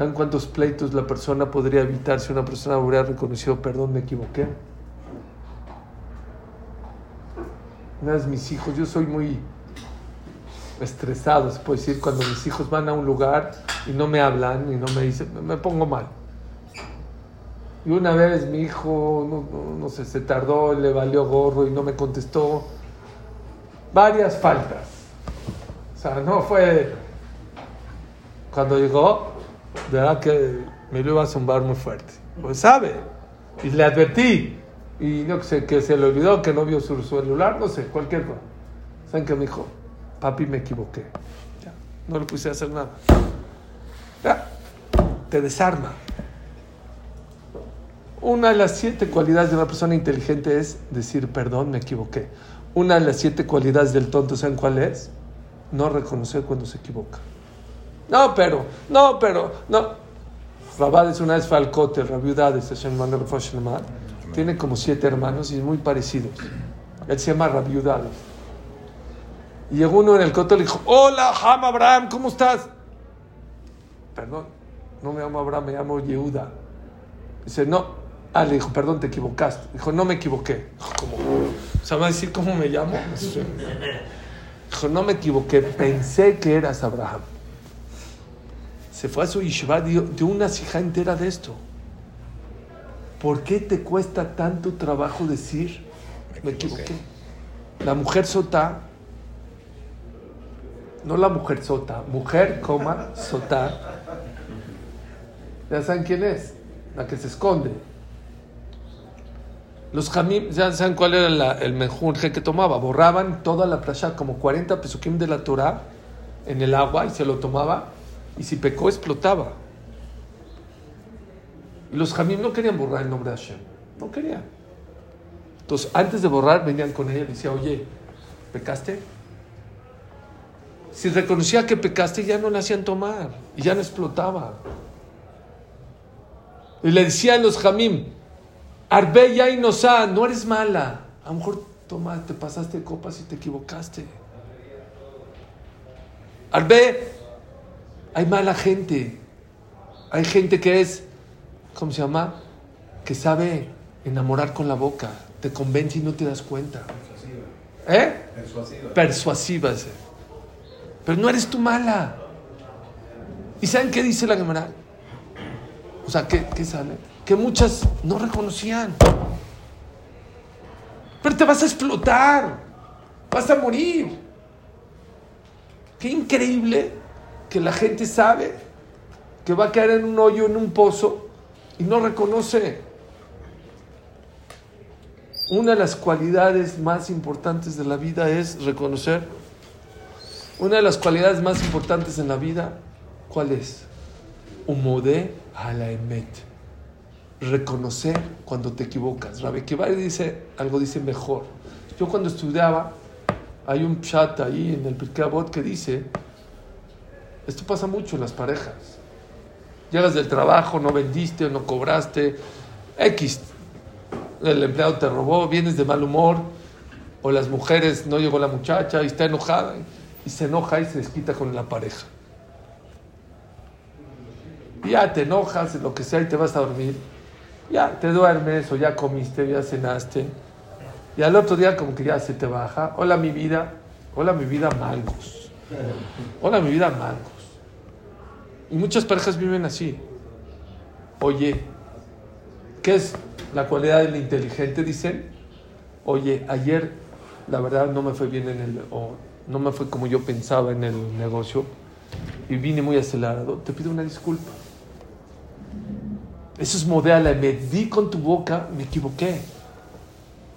¿Saben cuántos pleitos la persona podría evitar si una persona hubiera reconocido, perdón, me equivoqué? Una vez mis hijos, yo soy muy estresado, se puede decir, cuando mis hijos van a un lugar y no me hablan y no me dicen, me pongo mal. Y una vez mi hijo, no, no, sé, se tardó, le valió gorro y no me contestó. Varias faltas. O sea, no fue... Cuando llegó, de verdad que me lo iba a zumbar muy fuerte. Pues sabe. Y le advertí. Y no sé, que se le olvidó, que no vio su celular, no sé, cualquier cosa. ¿Saben qué me dijo? Papi, me equivoqué. Ya, no le puse a hacer nada. Ya, te desarma. Una de las siete cualidades de una persona inteligente es decir, perdón, me equivoqué. Una de las siete cualidades del tonto, ¿saben cuál es? No reconocer cuando se equivoca. No, pero, no, pero, no. Rabades una vez fue al Kotel, Rabiudades, tiene como siete hermanos y es muy parecidos. Él se llama Rabiudades. Y llegó uno en el Kotel y dijo, hola, Ham Abraham, ¿cómo estás? Perdón, no me llamo Abraham, me llamo Yehuda. Dice, no. Ah, le dijo, perdón, te equivocaste. Dijo, no me equivoqué. ¿Cómo? ¿Sabe decir cómo me llamo? Dijo, no me equivoqué, pensé que eras Abraham. Se fue a su yeshiva, dio, dio una hija entera de esto. ¿Por qué te cuesta tanto trabajo decir, me equivoqué? La mujer sota no la mujer sota, mujer, coma, sota. ¿Ya saben quién es? La que se esconde. Los jamim, ¿ya saben cuál era el menjunje que tomaba? Borraban toda la playa, como 40 pesukim de la Torah, en el agua y se lo tomaba. Y si pecó, explotaba. los jamim no querían borrar el nombre de Hashem. No querían. Entonces, antes de borrar, venían con ella y decían, oye, ¿pecaste? Si reconocía que pecaste, ya no le hacían tomar y ya no explotaba. Y le decían los jamim, Arbe ya inosa, no eres mala. A lo mejor toma, te pasaste copas y te equivocaste. Arbe, hay mala gente. Hay gente que es, ¿cómo se llama? Que sabe enamorar con la boca. Te convence y no te das cuenta. ¿Eh? Persuasiva. Persuasiva. Pero no eres tú mala. ¿Y saben qué dice la Gemara? O sea, ¿qué, ¿qué, sale? Que muchas no reconocían. Pero te vas a explotar. Vas a morir. Qué increíble que la gente sabe que va a caer en un hoyo, en un pozo, y no reconoce. Una de las cualidades más importantes de la vida es reconocer una de las cualidades más importantes en la vida, ¿cuál es? Umode a. Reconocer cuando te equivocas. Rabbi dice algo dice mejor. Yo cuando estudiaba, hay un chat ahí en el Pirkei que dice, esto pasa mucho en las parejas. Llegas del trabajo, no vendiste, no cobraste, X. El empleado te robó, vienes de mal humor, o las mujeres, no llegó la muchacha y está enojada y se enoja y se desquita con la pareja. Ya te enojas, lo que sea, y te vas a dormir. Ya te duermes, o ya comiste, ya cenaste. Y al otro día como que ya se te baja. Hola mi vida, hola mi vida mangos. Hola mi vida mangos. Y muchas parejas viven así. Oye, ¿qué es la cualidad del inteligente? Dicen, oye, ayer la verdad no me fue bien en el, o no me fue como yo pensaba en el negocio y vine muy acelerado. Te pido una disculpa. Eso es modela. Me di con tu boca, me equivoqué.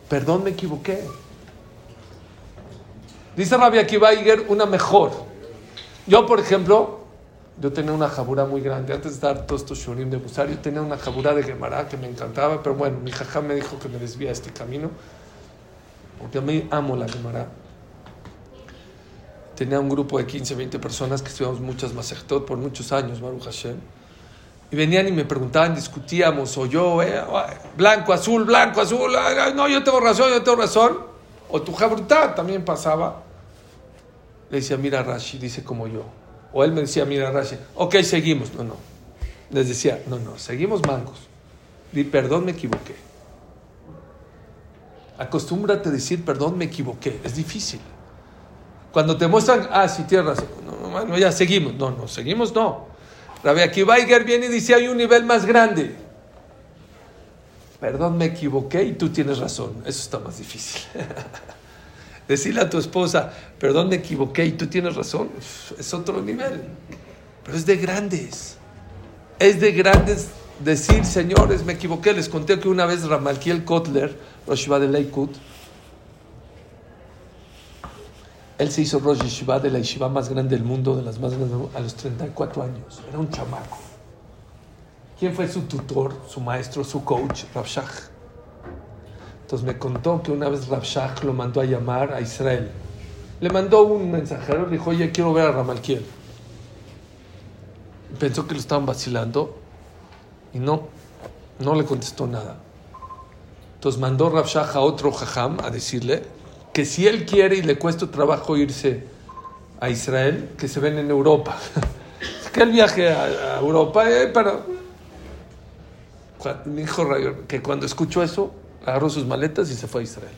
Perdón, me equivoqué. Dice Rabia Kiva una mejor. Yo, por ejemplo, yo tenía una jabura muy grande. Antes de dar todos estos shurim de Busar, yo tenía una jabura de Gemara que me encantaba, pero bueno, mi jajá me dijo que me desvía este camino, porque a mí amo la Gemara. Tenía un grupo de 15, 20 personas que estudiamos muchas más por muchos años, Baruch Hashem. Y venían y me preguntaban, discutíamos, o yo, eh, blanco, azul, blanco, azul, no, yo tengo razón, yo tengo razón. O tu jabrutá también pasaba. Le decía, mira Rashi, dice como yo. O él me decía, mira Rashi, ok, seguimos. No, no. Les decía, no, no, seguimos mangos. Di, perdón, me equivoqué. Acostúmbrate a decir, perdón, me equivoqué. Es difícil. Cuando te muestran, ah, sí, tienes razón. No, no, ya seguimos. No, no, seguimos, no. Rabbi Akiva viene y dice, hay un nivel más grande. Perdón, me equivoqué y tú tienes razón. Eso está más difícil. Decirle a tu esposa, perdón, me equivoqué y tú tienes razón, es otro nivel. Pero es de grandes. Es de grandes decir, señores, me equivoqué. Les conté que una vez Ramalkiel Kotler, Rosh de Leikut, él se hizo Rosh Yeshiva de la Yeshiva más grande del mundo, de las más grandes, a los 34 años. Era un chamaco. ¿Quién fue su tutor, su maestro, su coach? Rabshach. Entonces me contó que una vez Rabshach lo mandó a llamar a Israel. Le mandó un mensajero, le dijo, oye, quiero ver a Ramalkiel. Pensó que lo estaban vacilando y no, no le contestó nada. Entonces mandó Rabshach a otro jajam a decirle, que si él quiere y le cuesta trabajo irse a Israel, que se ven en Europa. que él viaje a, Europa, eh, pero me dijo que cuando escuchó eso, agarró sus maletas y se fue a Israel.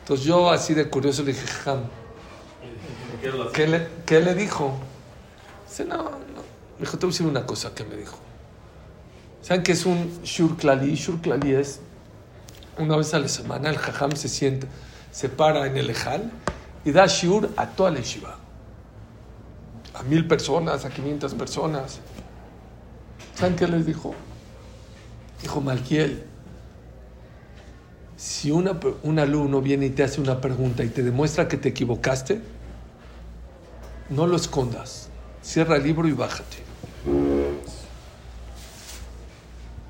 Entonces yo así de curioso le dije, Ham, ¿qué le, ¿qué le dijo? Dice, no, no. Me dijo, te voy a decir una cosa que me dijo. ¿Saben qué es un Shur Klali? Shur es una vez a la semana el jajam se sienta, se para en el ejal y da shiur a toda la yeshiva. A mil personas, a quinientas personas. ¿Saben qué les dijo? Dijo Malquiel, si una, un alumno viene y te hace una pregunta y te demuestra que te equivocaste, no lo escondas. Cierra el libro y bájate.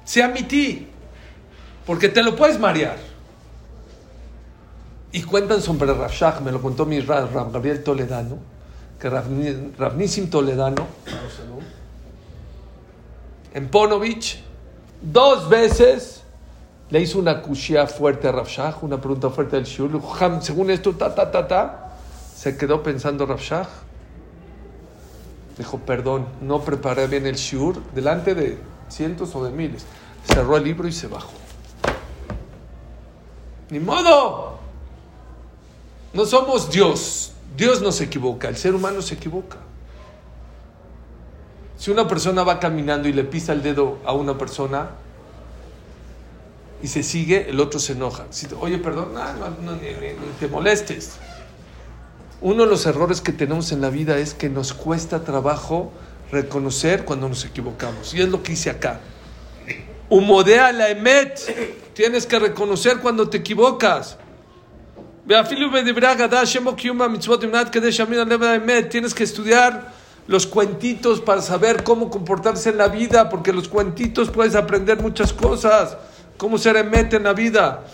Sea mi ti. Porque te lo puedes marear. Y cuentan sobre Rafshach, me lo contó mi Gabriel Toledano, que Ravnísim Toledano, en Ponovich, dos veces le hizo una cuchilla fuerte a Rafshach, una pregunta fuerte del Shur. Según esto, ta, ta, ta, ta, se quedó pensando Rafshach. Dijo, perdón, no preparé bien el Shur delante de cientos o de miles. Cerró el libro y se bajó. Ni modo. No somos Dios. Dios no se equivoca, el ser humano se equivoca. Si una persona va caminando y le pisa el dedo a una persona y se sigue, el otro se enoja. Si, Oye, perdón, no, te molestes. Uno de los errores que tenemos en la vida es que nos cuesta trabajo reconocer cuando nos equivocamos. Y es lo que hice acá. Humodea la emet. Tienes que reconocer cuando te equivocas. Tienes que estudiar los cuentitos para saber cómo comportarse en la vida, porque los cuentitos puedes aprender muchas cosas, ¿Cómo ser emet en la vida?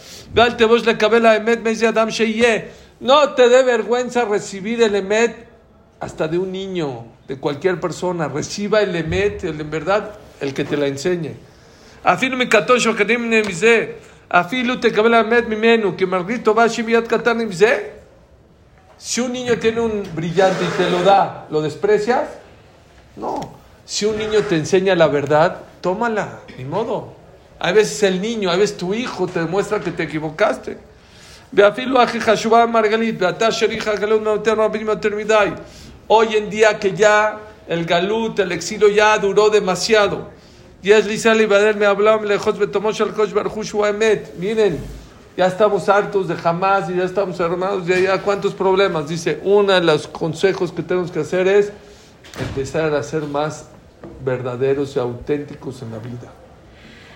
No te dé vergüenza recibir el emet hasta de un niño, de cualquier persona. Reciba el emet, el, en verdad, el que te la enseñe. Afil mi katosho kedim nemize. Afilu te kabel emet mimenu. Que margrito va shimiat katan nemize. Si un niño tiene un brillante y te lo da, ¿lo desprecias? No. Si un niño te enseña la verdad, tómala, ni modo. A veces el niño, a veces tu hijo te demuestra que te equivocaste. Hoy en día que ya el galut, el exilio ya duró demasiado. Miren, ya estamos hartos de jamás y ya estamos hermanos de ya cuántos problemas. Dice, uno de los consejos que tenemos que hacer es empezar a ser más verdaderos y auténticos en la vida.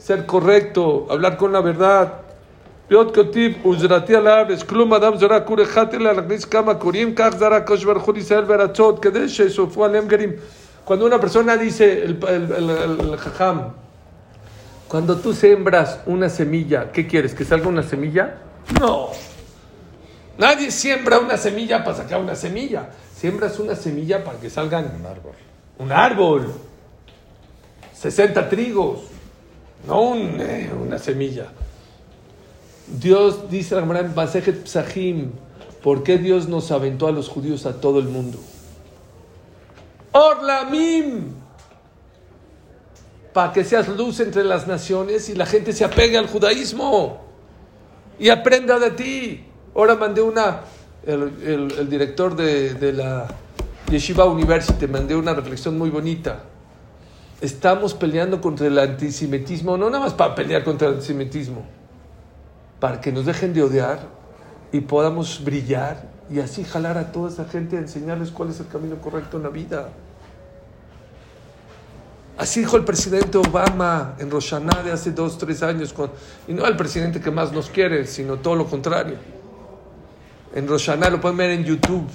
ser correcto, hablar con la verdad. Cuando una persona dice, el, el, el, el jajam, cuando tú sembras una semilla, ¿qué quieres? ¿Que salga una semilla? No. Nadie siembra una semilla para sacar una semilla. Siembras una semilla para que salgan Un árbol. un árbol. 60 trigos. No eh, una semilla. Dios dice en Masejet Psahim, ¿por qué Dios nos aventó a los judíos a todo el mundo? Orlamim, para que seas luz entre las naciones y la gente se apegue al judaísmo y aprenda de ti. Ahora mandé una, el, director de la Yeshiva University, mandé una reflexión muy bonita. Estamos peleando contra el antisemitismo, no nada más para pelear contra el antisemitismo, para que nos dejen de odiar y podamos brillar y así jalar a toda esa gente a enseñarles cuál es el camino correcto en la vida. Así dijo el presidente Obama en Roshaná de hace dos, tres años, con- y no el presidente que más nos quiere, sino todo lo contrario. En Roshaná lo pueden ver en YouTube.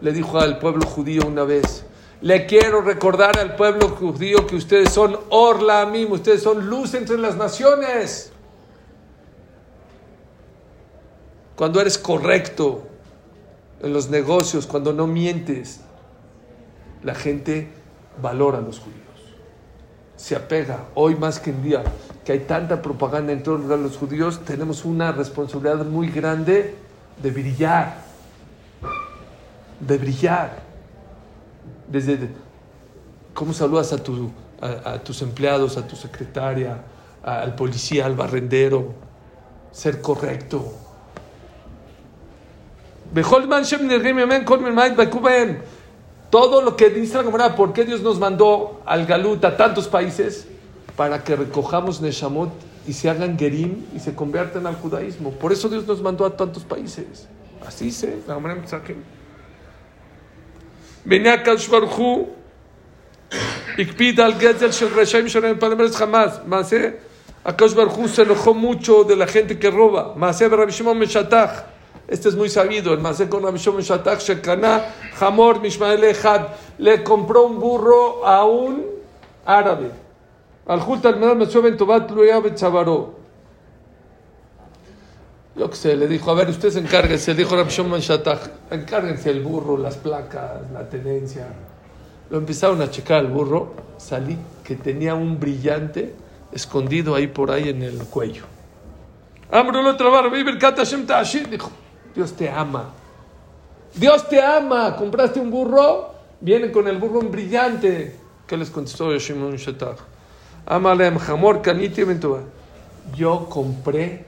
Le dijo al pueblo judío una vez, le quiero recordar al pueblo judío que ustedes son Orlamim, ustedes son luz entre las naciones. Cuando eres correcto en los negocios, cuando no mientes, la gente valora a los judíos. Se apega. Hoy más que en día que hay tanta propaganda en torno a los judíos, tenemos una responsabilidad muy grande de brillar. De brillar. Desde de- cómo saludas a, tu- a- a tus empleados, a tu secretaria, a- al policía, al barrendero. Ser correcto. Todo lo que dice la Gemara, ¿por qué Dios nos mandó al Galut a tantos países? Para que recojamos Neshamot y se hagan Gerim y se conviertan al judaísmo. Por eso Dios nos mandó a tantos países. Así dice la Gemara en Pesachim. Venía Akadosh Baruch Hu, הקפיד על גזל של רשעים שלהם פנמרס חמאס. מעשה, הקדוש ברוך הוא se enojó mucho de la gente que roba. מעשה ברבי שמעון משטח. Este es muy sabido, el מעשה con רבי שמעון משטח, שקנה חמור משמעאל אחד. Le compró un burro a un árabe. הלכו תלמידיו מצאו בן טובה תלויה בצווארו. Yo que sé, le dijo, a ver, usted se encárguese, le dijo Rabbi Shimon Shattach, encárguense el burro, las placas, la tenencia. Lo empezaron a checar al burro, salí que tenía un brillante escondido ahí por ahí en el cuello. Amrulo trabar, vivir kata Hashem ta'ashir", dijo, Dios te ama. Dios te ama, compraste un burro, viene con el burro un brillante. ¿Qué les contestó Shimon Shattach? Amalem. Yo compré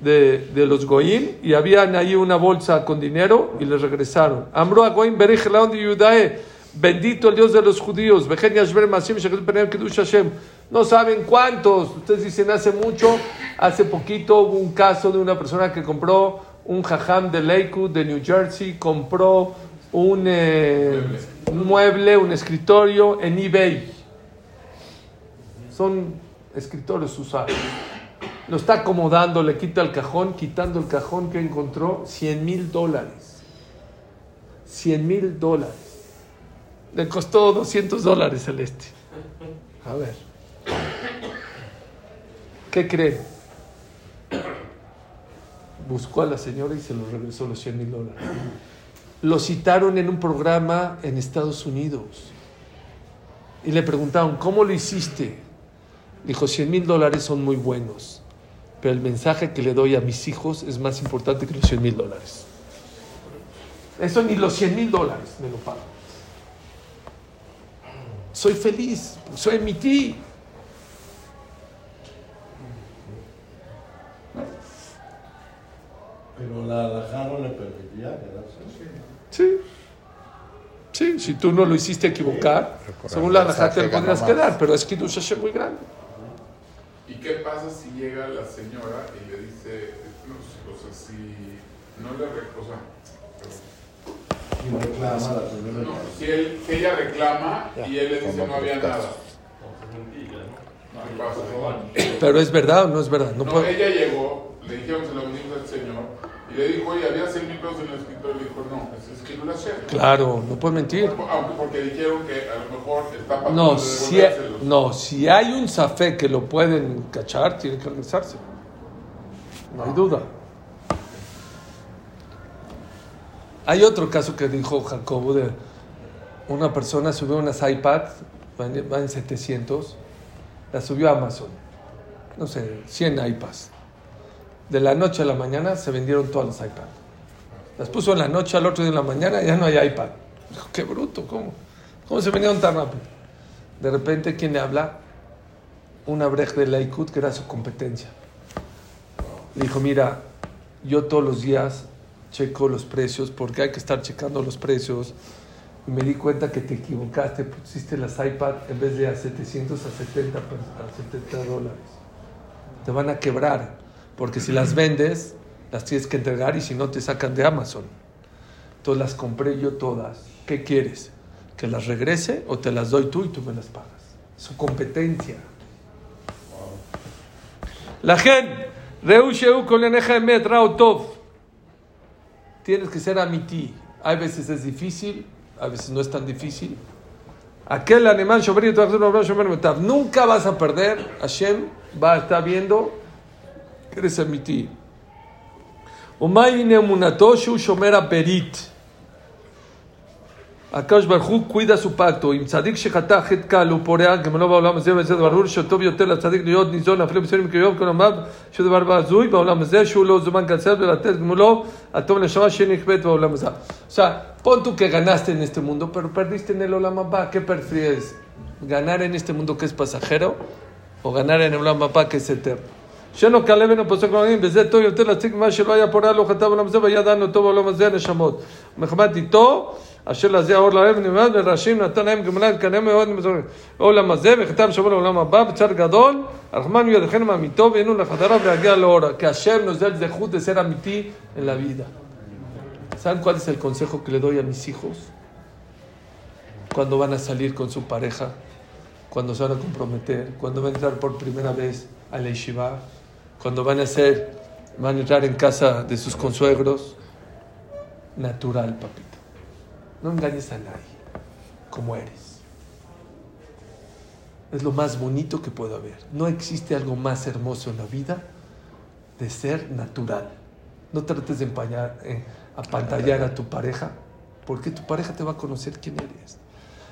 de, de los Goim y habían ahí una bolsa con dinero y les regresaron. Amro a Goim, de bendito el Dios de los judíos. No saben cuántos. Ustedes dicen hace mucho, hace poquito hubo un caso de una persona que compró un jajam de Lakewood, de New Jersey, compró un, eh, un mueble, un escritorio en eBay. Son escritorios usados. Lo está acomodando, le quita el cajón, quitando el cajón que encontró 100 mil dólares. 100 mil dólares. Le costó 200 dólares el este. A ver. ¿Qué cree? Buscó a la señora y se lo regresó los 100 mil dólares. Lo citaron en un programa en Estados Unidos. Y le preguntaron, ¿cómo lo hiciste? Dijo, 100 mil dólares son muy buenos, pero el mensaje que le doy a mis hijos es más importante que los 100 mil dólares. Eso ni los 100 mil dólares me lo pagan. Soy feliz, soy mi ti. Pero la alajá no le permitía quedarse. Sí. Sí, si tú no lo hiciste equivocar, según la alajá te podrías quedar, pero es que Kiddush Hashem muy grande. ¿Y qué pasa si llega la señora y le dice, no, o sea, si no le reclama, la primera no, si, él, si ella reclama Ya, y él le dice no había nada. Pero es verdad o no es verdad. No No, puedo- ella llegó, le dijeron se lo venimos al señor y le dijo, oye, había 100 mil pesos en el escritorio, le dijo, no, es escrito la Hashem. Claro, no puedes mentir. Aunque porque dijeron que a lo mejor está No si, no, si hay un zafé que lo pueden cachar, tiene que regresarse. No hay duda. Hay otro caso que dijo Jacobo de una persona subió unas iPads, van, en 700, las subió a Amazon. No sé, 100 iPads. De la noche a la mañana se vendieron todas las iPads. Las puso en la noche, al otro día en la mañana ya no hay iPad. Dijo, qué bruto, ¿cómo? ¿Cómo se vendieron tan rápido? De repente, ¿quién le habla? Una brecht de Lakewood, que era su competencia. Le dijo, mira, yo todos los días checo los precios porque hay que estar checando los precios. Y me di cuenta que te equivocaste, pusiste las iPad en vez de a 700 a 70, per- a 70 dólares. Te van a quebrar, porque si las vendes, las tienes que entregar y si no te sacan de Amazon. Entonces las compré yo todas. ¿Qué quieres? ¿Que las regrese o te las doy tú y tú me las pagas? Su competencia. La gente, Reusheu con Emet. Tienes que ser amití. Hay veces es difícil, a veces no es tan difícil. Aquel animal. Nunca vas a perder. Hashem va a estar viendo que eres amití. Shomer Perit. Akash Barhu cuida su pacto. Im Tzadik Shechata Het Kal Uporea Gemelo Baolam Zeh Bezeh Barur Shotov Yoter La Tzadik Liot Nizon Afle Besorim Kiyov Konomav Shod Barba Azui Baolam Zeh Shu Lo Zuman Katsel Velatet Gemelo Atom Neshama Shenichbet Baolam Zeh. O sea, pon tú que ganaste en este mundo, pero perdiste en el Olam Abba. ¿Qué prefieres? ¿Ganar en este mundo que es pasajero o ganar en el Olam que es eterno? שאינו כלה בין הפוסק לעמים, וזה טוב יותר להציג מה שלא היה פורע לו חטא בעולם הזה, והיה דנו טוב בעולם הזה הנשמות. מחמת איתו, אשר לזה האור להם ונלמד, ורשעים נתן להם גמלה לקנא מאוד בעולם הזה, וחטא שבוע לעולם הבא, בצד גדול, הרחמן ידכם מאמיתו, והיינו לחדריו להגיע לאורה. Que Hashem nos dé el zehut de ser amití en la vida. ¿Saben cuál es el consejo que le doy a mis hijos? Cuando van a salir con su pareja, cuando se van a comprometer, cuando van a entrar por primera vez a la yeshiva, cuando van a ser, van a entrar en casa de sus consuegros, natural, papito. No engañes a nadie, como eres. Es lo más bonito que puede haber. No existe algo más hermoso en la vida de ser natural. No trates de empañar, eh, apantallar a tu pareja, porque tu pareja te va a conocer quién eres.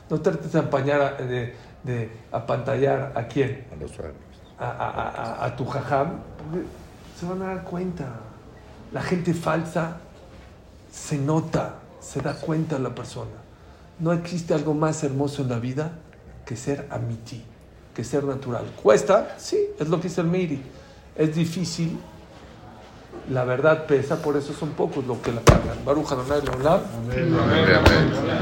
No trates de empañar, de, de apantallar a quién, A los suegros. a, a- a- a tu jajam, se van a dar cuenta. La gente falsa se nota, se da cuenta la persona. No existe algo más hermoso en la vida que ser amiti, que ser natural. ¿Cuesta? Sí, es lo que dice el Miri. Es difícil, la verdad pesa, por eso son pocos los que la pagan. Baruch Adonai Leolam. Amén, amén.